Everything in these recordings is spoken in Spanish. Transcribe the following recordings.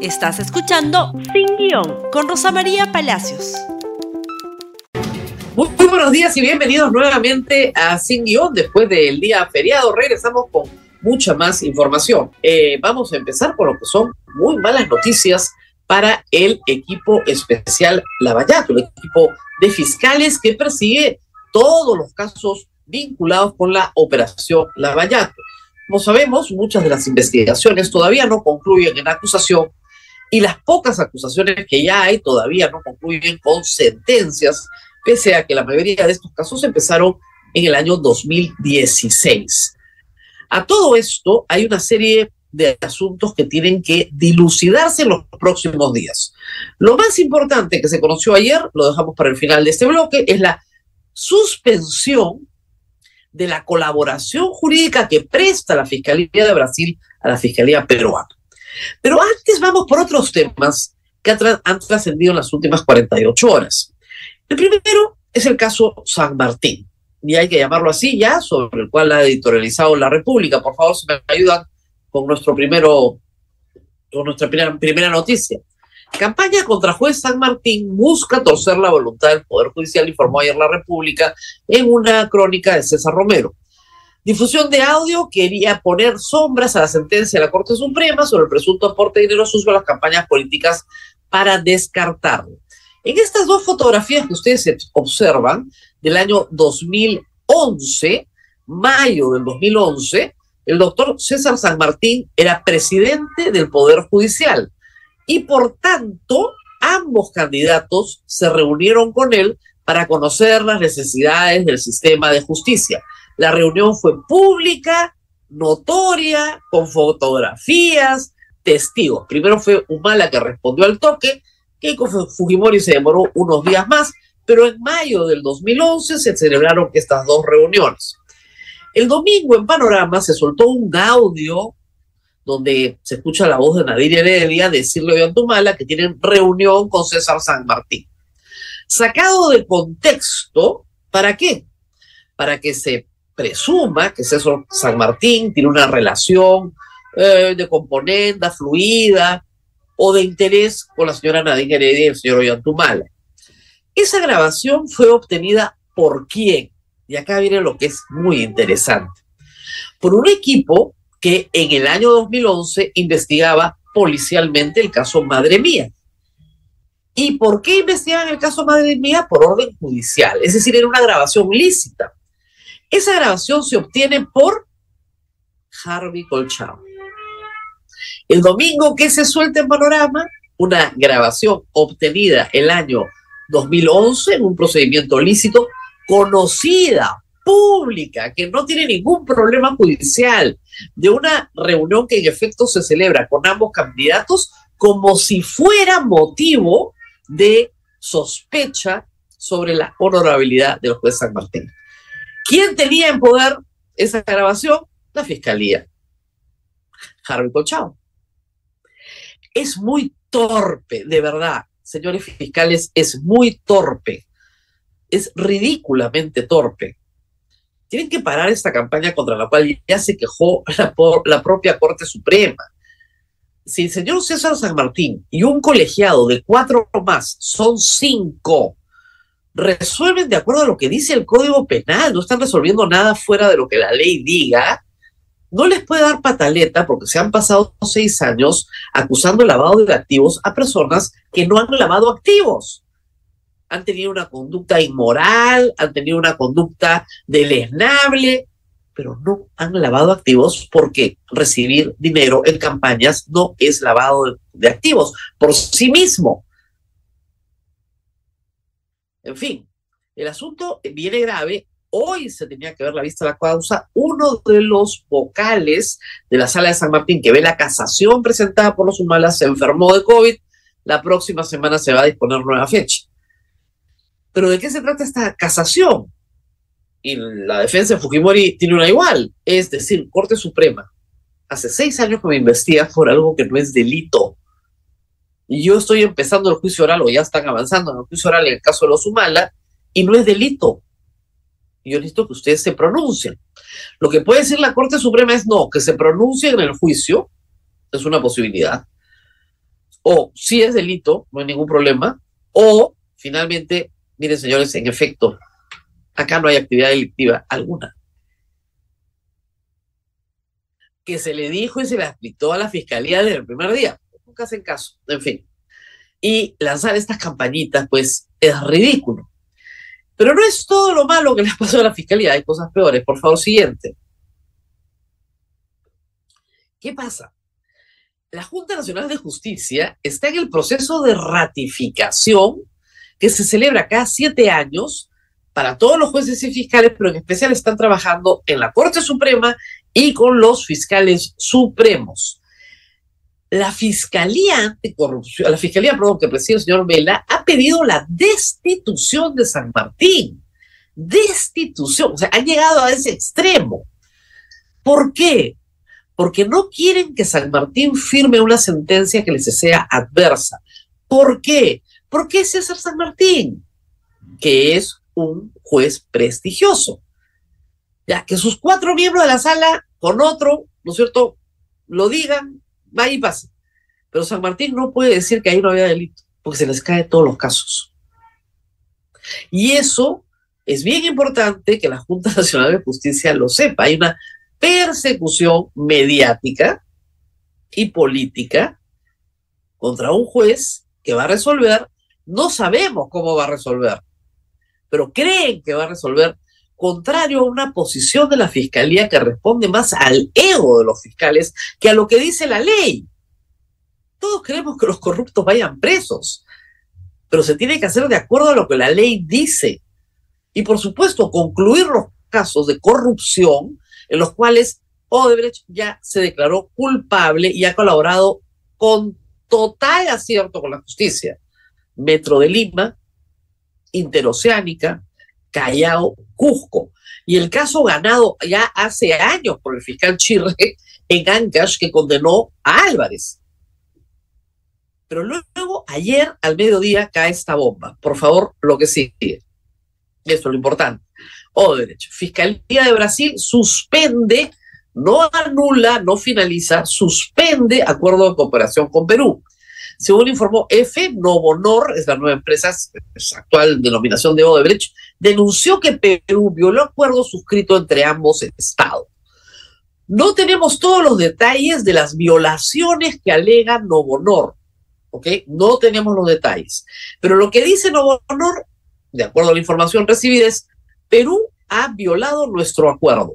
Estás escuchando Sin Guión con Rosa María Palacios. Muy, buenos días y bienvenidos nuevamente a Sin Guión. Después del día feriado regresamos con mucha más información. Eh, vamos a empezar con lo que son muy malas noticias para el equipo especial Lavallato, el equipo de fiscales que persigue todos los casos vinculados con la operación Lavallato. Como sabemos, muchas de las investigaciones todavía no concluyen en acusación y las pocas acusaciones que ya hay todavía no concluyen con sentencias, pese a que la mayoría de estos casos empezaron en el año 2016. A todo esto hay una serie de asuntos que tienen que dilucidarse en los próximos días. Lo más importante que se conoció ayer, lo dejamos para el final de este bloque, es la suspensión de la colaboración jurídica que presta la Fiscalía de Brasil a la Fiscalía peruana. Pero antes vamos por otros temas que han trascendido en las últimas 48 horas. El primero es el caso San Martín, y hay que llamarlo así ya, sobre el cual ha editorializado la República. Por favor, si me ayudan con nuestro primero, con nuestra primera, primera noticia. Campaña contra juez San Martín busca torcer la voluntad del Poder Judicial, informó ayer la República en una crónica de César Romero. Difusión de audio quería poner sombras a la sentencia de la Corte Suprema sobre el presunto aporte de dinero sucio a las campañas políticas para descartarlo. En estas dos fotografías que ustedes observan del año 2011, mayo del 2011, el doctor César San Martín era presidente del Poder Judicial y por tanto ambos candidatos se reunieron con él para conocer las necesidades del sistema de justicia. La reunión fue pública, notoria, con fotografías, testigos. Primero fue Humala que respondió al toque, Keiko Fujimori se demoró unos días más, pero en mayo del 2011 se celebraron estas dos reuniones. El domingo en Panorama se soltó un audio donde se escucha la voz de Nadir Heredia decirle a Tumala que tienen reunión con César San Martín. Sacado de contexto, ¿para qué? Para que se presuma que César San Martín tiene una relación eh, de componenda fluida o de interés con la señora Nadine Heredia y el señor Ollantumala. Esa grabación fue obtenida por quién? Y acá viene lo que es muy interesante. Por un equipo que en el año 2011 investigaba policialmente el caso Madre Mía. ¿Y por qué investigaban el caso Madre Mía? Por orden judicial. Es decir, era una grabación lícita. Esa grabación se obtiene por Harvey Colchao. El domingo que se suelta en Panorama, una grabación obtenida el año 2011 en un procedimiento lícito, conocida, pública, que no tiene ningún problema judicial, de una reunión que en efecto se celebra con ambos candidatos como si fuera motivo de sospecha sobre la honorabilidad de los juez San Martín. ¿Quién tenía en poder esa grabación? La fiscalía. Harvey Colchao. Es muy torpe, de verdad, señores fiscales, es muy torpe. Es ridículamente torpe. Tienen que parar esta campaña contra la cual ya se quejó la, la propia Corte Suprema. Si el señor César San Martín y un colegiado de cuatro más son cinco resuelven de acuerdo a lo que dice el Código Penal, no están resolviendo nada fuera de lo que la ley diga, no les puede dar pataleta porque se han pasado seis años acusando lavado de activos a personas que no han lavado activos. Han tenido una conducta inmoral, han tenido una conducta deleznable, pero no han lavado activos porque recibir dinero en campañas no es lavado de activos por sí mismo. En fin, el asunto viene grave. Hoy se tenía que ver la vista de la causa. Uno de los vocales de la sala de San Martín que ve la casación presentada por los Humalas se enfermó de COVID. La próxima semana se va a disponer nueva fecha. Pero ¿de qué se trata esta casación? Y la defensa de Fujimori tiene una igual, es decir, Corte Suprema. Hace seis años que me investiga por algo que no es delito y yo estoy empezando el juicio oral o ya están avanzando en el juicio oral en el caso de los Humala y no es delito. Yo necesito que ustedes se pronuncien. Lo que puede decir la Corte Suprema es no, que se pronuncien en el juicio, es una posibilidad. o si es delito, no hay ningún problema, o finalmente, miren señores, en efecto, acá no hay actividad delictiva alguna. Que se le dijo y se le explicó a la fiscalía desde el primer día. Nunca hacen caso, en fin. Y lanzar estas campañitas, pues, es ridículo. Pero no es todo lo malo que les pasó a la fiscalía, hay cosas peores. Por favor, siguiente. ¿Qué pasa? La Junta Nacional de Justicia está en el proceso de ratificación que se celebra cada siete años para todos los jueces y fiscales, pero en especial están trabajando en la Corte Suprema y con los fiscales supremos. La Fiscalía Anticorrupción, la Fiscalía, que preside el señor Vela, ha pedido la destitución de San Martín. Destitución, o sea, han llegado a ese extremo. ¿Por qué? porque no quieren que San Martín firme una sentencia que les sea adversa. ¿Por qué? Porque César San Martín, que es un juez prestigioso. Ya, que sus cuatro miembros de la sala con otro, ¿no es cierto?, lo digan, va y pasa. Pero San Martín no puede decir que ahí no había delito, porque se les cae todos los casos. Y eso es bien importante que la Junta Nacional de Justicia lo sepa. Hay una persecución mediática y política contra un juez que va a resolver, no sabemos cómo va a resolver, pero creen que va a resolver contrario a una posición de la fiscalía que responde más al ego de los fiscales que a lo que dice la ley. Todos queremos que los corruptos vayan presos, pero se tiene que hacer de acuerdo a lo que la ley dice. Y por supuesto, concluir los casos de corrupción en los cuales Odebrecht ya se declaró culpable y ha colaborado con total acierto con la justicia. Metro de Lima, Interoceánica, Callao, Cusco. Y el caso ganado ya hace años por el fiscal Chirre en Ancash que condenó a Álvarez. Pero luego, ayer al mediodía cae esta bomba. Por favor, lo que sigue. Esto es lo importante o derecho. Fiscalía de Brasil suspende, no anula, no finaliza, suspende acuerdo de cooperación con Perú. Según informó F, Novonor, es la nueva empresa, es actual denominación de Odebrecht, denunció que Perú violó acuerdo suscrito entre ambos estados. No tenemos todos los detalles de las violaciones que alega Novonor, ¿ok? No tenemos los detalles. Pero lo que dice Novonor, de acuerdo a la información recibida, es Perú ha violado nuestro acuerdo.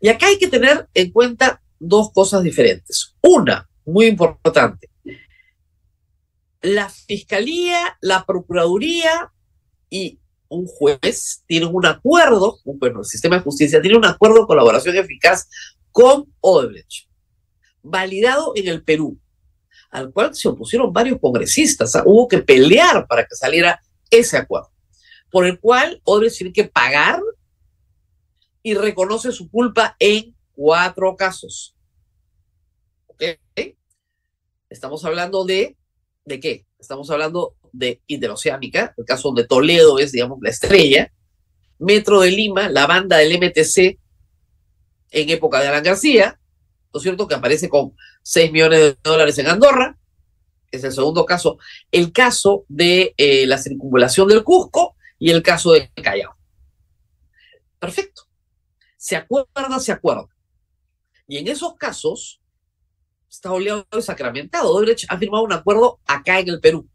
Y acá hay que tener en cuenta dos cosas diferentes. Una, muy importante, la Fiscalía, la Procuraduría y un juez tienen un acuerdo, bueno, el sistema de justicia tiene un acuerdo de colaboración eficaz con Odebrecht, validado en el Perú, al cual se opusieron varios congresistas. Hubo que pelear para que saliera ese acuerdo por el cual Odebrecht tiene que pagar y reconoce su culpa en cuatro casos. ¿Ok? Estamos hablando de, ¿de qué? Estamos hablando de Interoceánica, el caso donde Toledo es, digamos, la estrella, Metro de Lima, la banda del MTC en época de Alan García, ¿no es cierto? Que aparece con 6 millones de dólares en Andorra, es el segundo caso. El caso de eh, la circunvalación del Cusco, y el caso de Callao. Perfecto. Se acuerda, se acuerda. Y en esos casos está oleado y sacramentado. Odebrecht ha firmado un acuerdo acá en el Perú.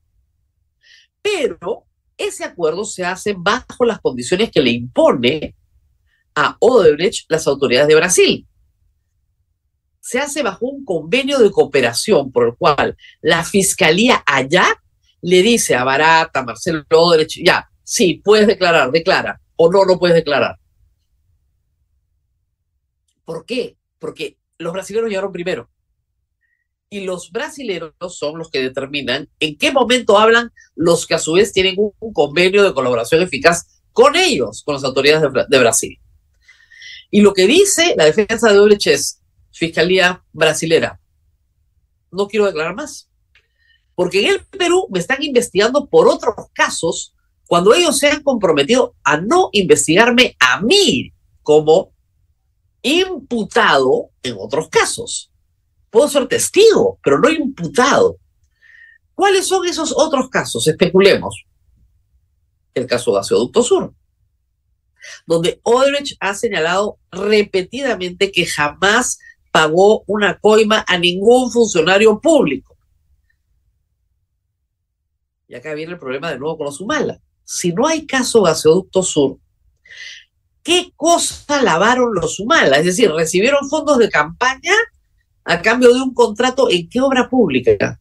Pero ese acuerdo se hace bajo las condiciones que le impone a Odebrecht las autoridades de Brasil. Se hace bajo un convenio de cooperación por el cual la fiscalía allá le dice a Barata, Marcelo Odebrecht, ya, Sí, puedes declarar, declara. O no, no puedes declarar. ¿Por qué? Porque los brasileños llegaron primero. Y los brasileños son los que determinan en qué momento hablan los que a su vez tienen un, convenio de colaboración eficaz con ellos, con las autoridades de, Brasil. Y lo que dice la defensa de Odebrecht Fiscalía brasilera, no quiero declarar más. Porque en el Perú me están investigando por otros casos cuando ellos se han comprometido a no investigarme a mí como imputado en otros casos. Puedo ser testigo, pero no imputado. ¿Cuáles son esos otros casos? Especulemos. El caso Gasoducto Sur, donde Odebrecht ha señalado repetidamente que jamás pagó una coima a ningún funcionario público. Y acá viene el problema de nuevo con los Humala. Si no hay caso Gasoducto Sur, ¿qué cosa lavaron los Humala? Es decir, recibieron fondos de campaña a cambio de un contrato en qué obra pública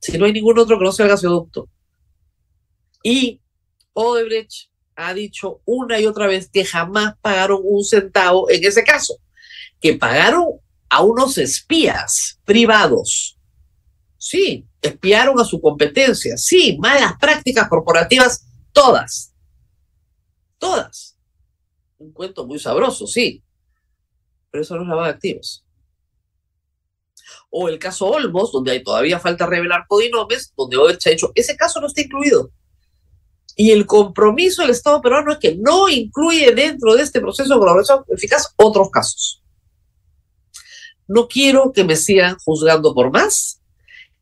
si no hay ningún otro que no sea el gasoducto. Y Odebrecht ha dicho una y otra vez que jamás pagaron un centavo en ese caso, que pagaron a unos espías privados. Sí, espiaron a su competencia. Sí, malas prácticas corporativas, todas. Todas. Un cuento muy sabroso, sí. Pero eso no es lavado de activos o el caso Olmos, donde todavía falta revelar codinomes, donde Odebrecht ha dicho, ese caso no está incluido. Y el compromiso del Estado peruano es que no incluye dentro de este proceso de colaboración eficaz otros casos. No quiero que me sigan juzgando por más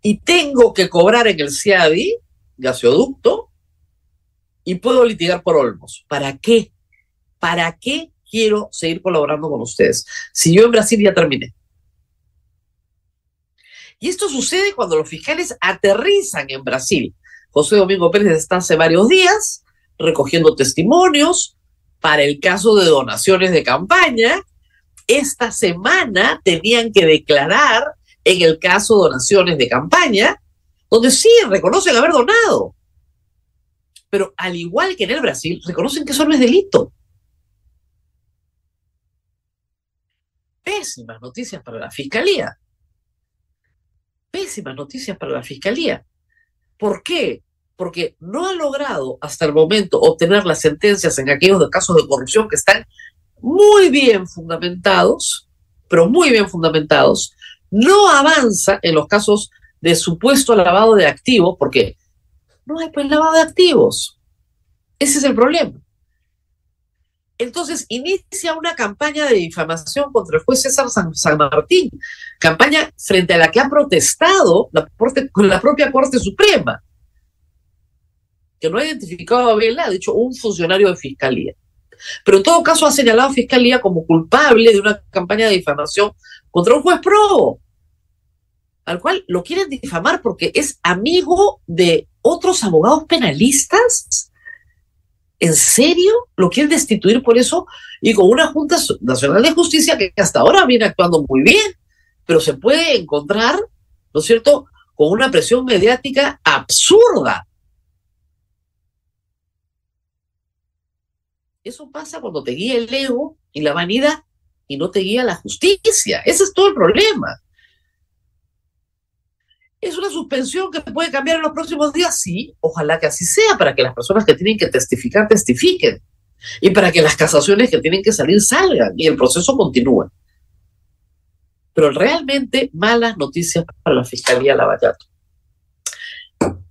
y tengo que cobrar en el CIADI, gasoducto, y puedo litigar por Olmos. ¿Para qué? ¿Para qué quiero seguir colaborando con ustedes? Si yo en Brasil ya terminé. Y esto sucede cuando los fiscales aterrizan en Brasil. José Domingo Pérez está hace varios días recogiendo testimonios para el caso de donaciones de campaña. Esta semana tenían que declarar en el caso donaciones de campaña, donde sí reconocen haber donado. Pero al igual que en el Brasil, reconocen que eso no es delito. Pésimas noticias para la fiscalía noticias para la Fiscalía. ¿Por qué? Porque no ha logrado hasta el momento obtener las sentencias en aquellos casos de corrupción que están muy bien fundamentados, pero muy bien fundamentados. No avanza en los casos de supuesto lavado de activos, porque no hay pues lavado de activos. Ese es el problema. Entonces inicia una campaña de difamación contra el juez César San, Martín, campaña frente a la que ha protestado la, la propia Corte Suprema, que no ha identificado a Vela, ha dicho un funcionario de fiscalía. Pero en todo caso ha señalado a Fiscalía como culpable de una campaña de difamación contra un juez pro, al cual lo quieren difamar porque es amigo de otros abogados penalistas ¿En serio? ¿Lo quieren destituir por eso? Y con una Junta Nacional de Justicia que hasta ahora viene actuando muy bien, pero se puede encontrar, ¿no es cierto?, con una presión mediática absurda. Eso pasa cuando te guía el ego y la vanidad y no te guía la justicia. Ese es todo el problema. ¿Es una suspensión que puede cambiar en los próximos días? Sí, ojalá que así sea, para que las personas que tienen que testificar testifiquen y para que las casaciones que tienen que salir salgan y el proceso continúe. Pero realmente malas noticias para la Fiscalía Lavallato.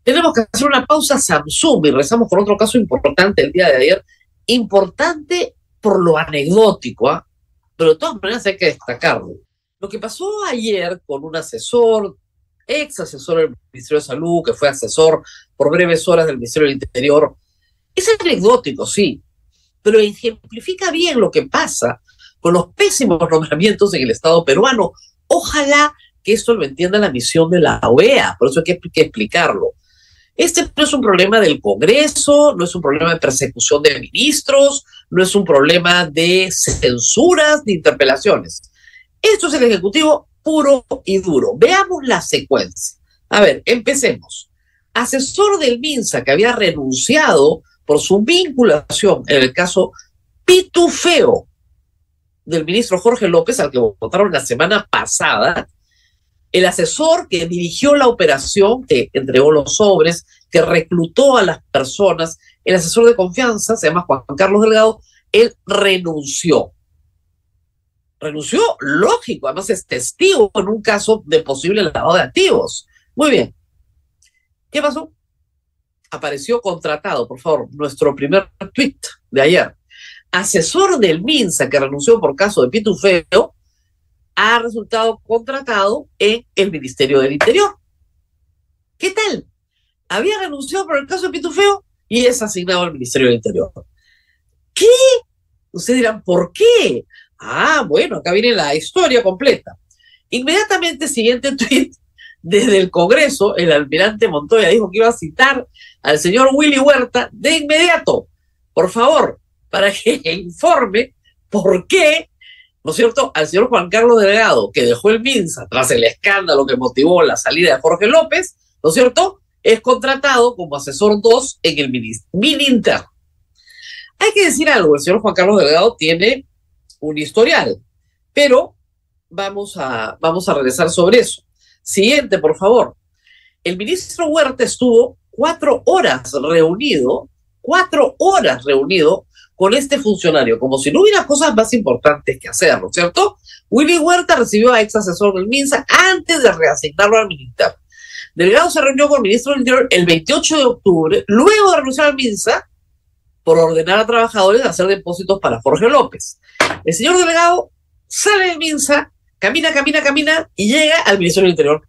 Tenemos que hacer una pausa Samsung y rezamos con otro caso importante el día de ayer. Importante por lo anecdótico, ¿ah? pero de todas maneras hay que destacarlo. Lo que pasó ayer con un asesor ex asesor del Ministerio de Salud, que fue asesor por breves horas del Ministerio del Interior. Es anecdótico, sí, pero ejemplifica bien lo que pasa con los pésimos nombramientos en el Estado peruano. Ojalá que esto lo entienda la misión de la OEA, por eso hay que, que explicarlo. Este no es un problema del Congreso, no es un problema de persecución de ministros, no es un problema de censuras, de interpelaciones. Esto es el Ejecutivo puro y duro. Veamos la secuencia. A ver, empecemos. Asesor del MINSA que había renunciado por su vinculación en el caso pitufeo del ministro Jorge López, al que votaron la semana pasada, el asesor que dirigió la operación, que entregó los sobres, que reclutó a las personas, el asesor de confianza, se llama Juan Carlos Delgado, él renunció renunció, lógico, además es testigo en un caso de posible lavado de activos. Muy bien. ¿Qué pasó? Apareció contratado, por favor, nuestro primer tweet de ayer. Asesor del MINSA que renunció por caso de pitufeo ha resultado contratado en el Ministerio del Interior. ¿Qué tal? Había renunciado por el caso de Pitufeo y es asignado al Ministerio del Interior. ¿Qué? Ustedes dirán, ¿por qué? Ah, bueno, acá viene la historia completa. Inmediatamente, siguiente tweet, desde el Congreso, el almirante Montoya dijo que iba a citar al señor Willy Huerta de inmediato, por favor, para que informe por qué, ¿no es cierto?, al señor Juan Carlos Delgado, que dejó el MINSA tras el escándalo que motivó la salida de Jorge López, ¿no es cierto?, es contratado como asesor 2 en el Mininter. Hay que decir algo, el señor Juan Carlos Delgado tiene un historial, pero vamos a, vamos a regresar sobre eso. Siguiente, por favor. El ministro Huerta estuvo cuatro horas reunido, cuatro horas reunido con este funcionario, como si no hubiera cosas más importantes que hacer, ¿no es cierto? Willy Huerta recibió a ex asesor del MINSA antes de reasignarlo al militar. Delgado se reunió con el ministro del Interior el 28 de octubre, luego de renunciar al MINSA, por ordenar a trabajadores hacer depósitos para Jorge López. El señor Delgado sale de Minsa, camina, camina, camina y llega al Ministerio del Interior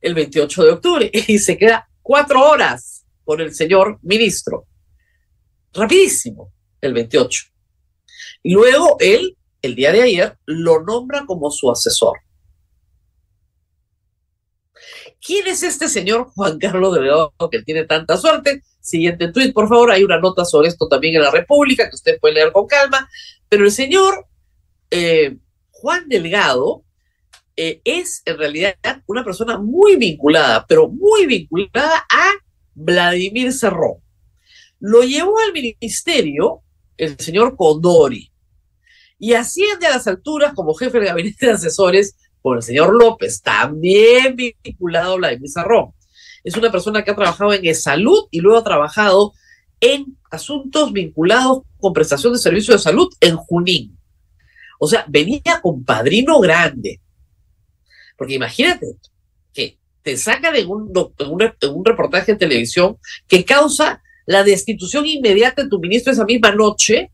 el 28 de octubre y se queda cuatro horas con el señor ministro. Rapidísimo, el 28. Y luego él, el día de ayer, lo nombra como su asesor. ¿Quién es este señor Juan Carlos Delgado que tiene tanta suerte? Siguiente tweet, por favor. Hay una nota sobre esto también en la República que usted puede leer con calma. Pero el señor eh, Juan Delgado eh, es en realidad una persona muy vinculada, pero muy vinculada a Vladimir Cerrón. Lo llevó al ministerio el señor Condori y asciende a las alturas como jefe del gabinete de asesores con el señor López, también vinculado a Vladimir Cerrón. Es una persona que ha trabajado en salud y luego ha trabajado en asuntos vinculados con prestación de servicios de salud en Junín. O sea, venía con padrino grande. Porque imagínate que te sacan en un, un, reportaje de televisión que causa la destitución inmediata de tu ministro esa misma noche.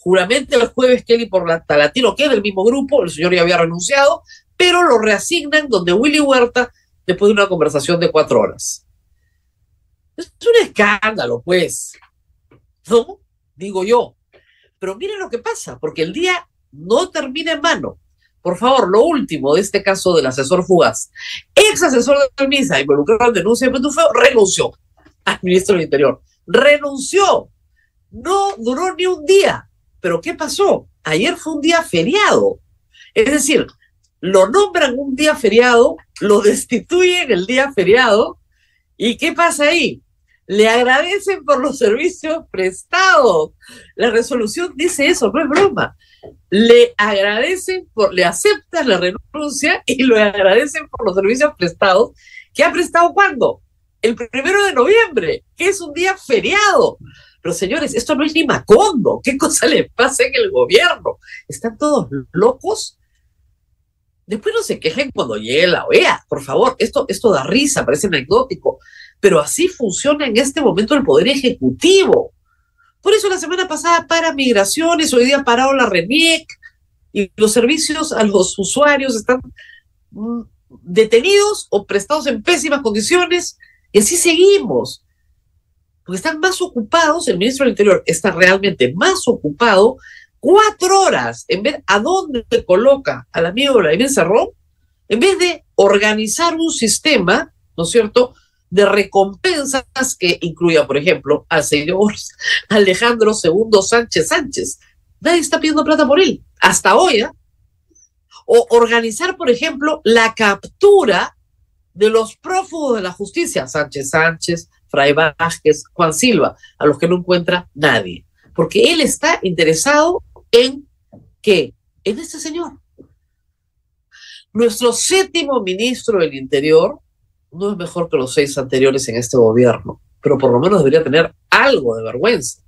Juramente el jueves Kelly por la Talatino, que es del mismo grupo, el señor ya había renunciado, pero lo reasignan donde Willy Huerta después de una conversación de cuatro horas. Es un escándalo, pues. ¿No? Digo yo. Pero miren lo que pasa, porque el día no termina en mano. Por favor, lo último de este caso del asesor fugaz. Ex asesor de MISA involucrado en denuncia de Petufeo renunció al ministro del Interior. Renunció. No duró ni un día. Pero ¿qué pasó? Ayer fue un día feriado. Es decir, lo nombran un día feriado, lo destituyen el día feriado, ¿y qué pasa ahí? Le agradecen por los servicios prestados. La resolución dice eso, no es broma. Le agradecen por, le aceptan la renuncia y le agradecen por los servicios prestados. ¿Qué ha prestado cuándo? El primero de noviembre, que es un día feriado. Pero señores, esto no es ni Macondo. ¿Qué cosa le pasa en el gobierno? ¿Están todos locos? Después no se quejen cuando llegue la OEA, por favor. Esto, esto da risa, parece anecdótico, pero así funciona en este momento el Poder Ejecutivo. Por eso la semana pasada para migraciones, hoy día parado la RENIEC y los servicios a los usuarios están mm, detenidos o prestados en pésimas condiciones y así seguimos. Porque están más ocupados, el ministro del Interior está realmente más ocupado cuatro horas en ver a dónde coloca al amigo Vladimir Cerrón, en vez de organizar un sistema, ¿no es cierto?, de recompensas que incluya, por ejemplo, al señor Alejandro II Sánchez Sánchez. Nadie está pidiendo plata por él, hasta hoy. ¿eh? O organizar, por ejemplo, la captura de los prófugos de la justicia, Sánchez Sánchez, Fray Vázquez, Juan Silva, a los que no encuentra nadie. Porque él está interesado en qué? En este señor. Nuestro séptimo ministro del Interior no es mejor que los seis anteriores en este gobierno, pero por lo menos debería tener algo de vergüenza.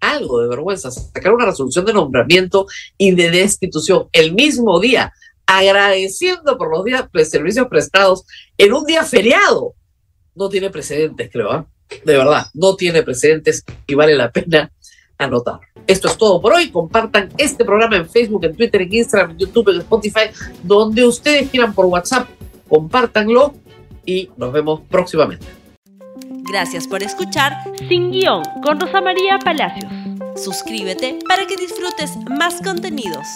Algo de vergüenza. Sacar una resolución de nombramiento y de destitución el mismo día, agradeciendo por los días, pues, servicios prestados en un día feriado. No tiene precedentes, creo. ¿eh? De verdad, no tiene precedentes y vale la pena anotar. Esto es todo por hoy. Compartan este programa en Facebook, en Twitter, en Instagram, en YouTube, en Spotify, donde ustedes quieran por WhatsApp. Compártanlo y nos vemos próximamente. Gracias por escuchar Sin Guión con Rosa María Palacios. Suscríbete para que disfrutes más contenidos.